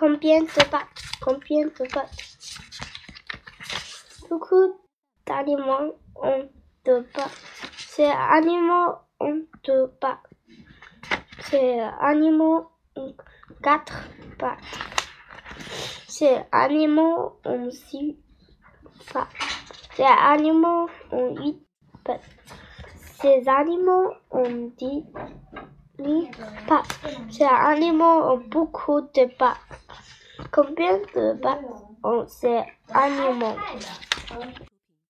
Combien de pattes Combien de pattes Beaucoup d'animaux ont deux pattes. Ces animaux ont deux pattes. Ces animaux ont quatre pattes. Ces animaux ont six pattes. Ces animaux ont huit pattes. Ces animaux ont dix, pattes. Ces animaux ont beaucoup de pattes. Combien de pattes ont ces animaux?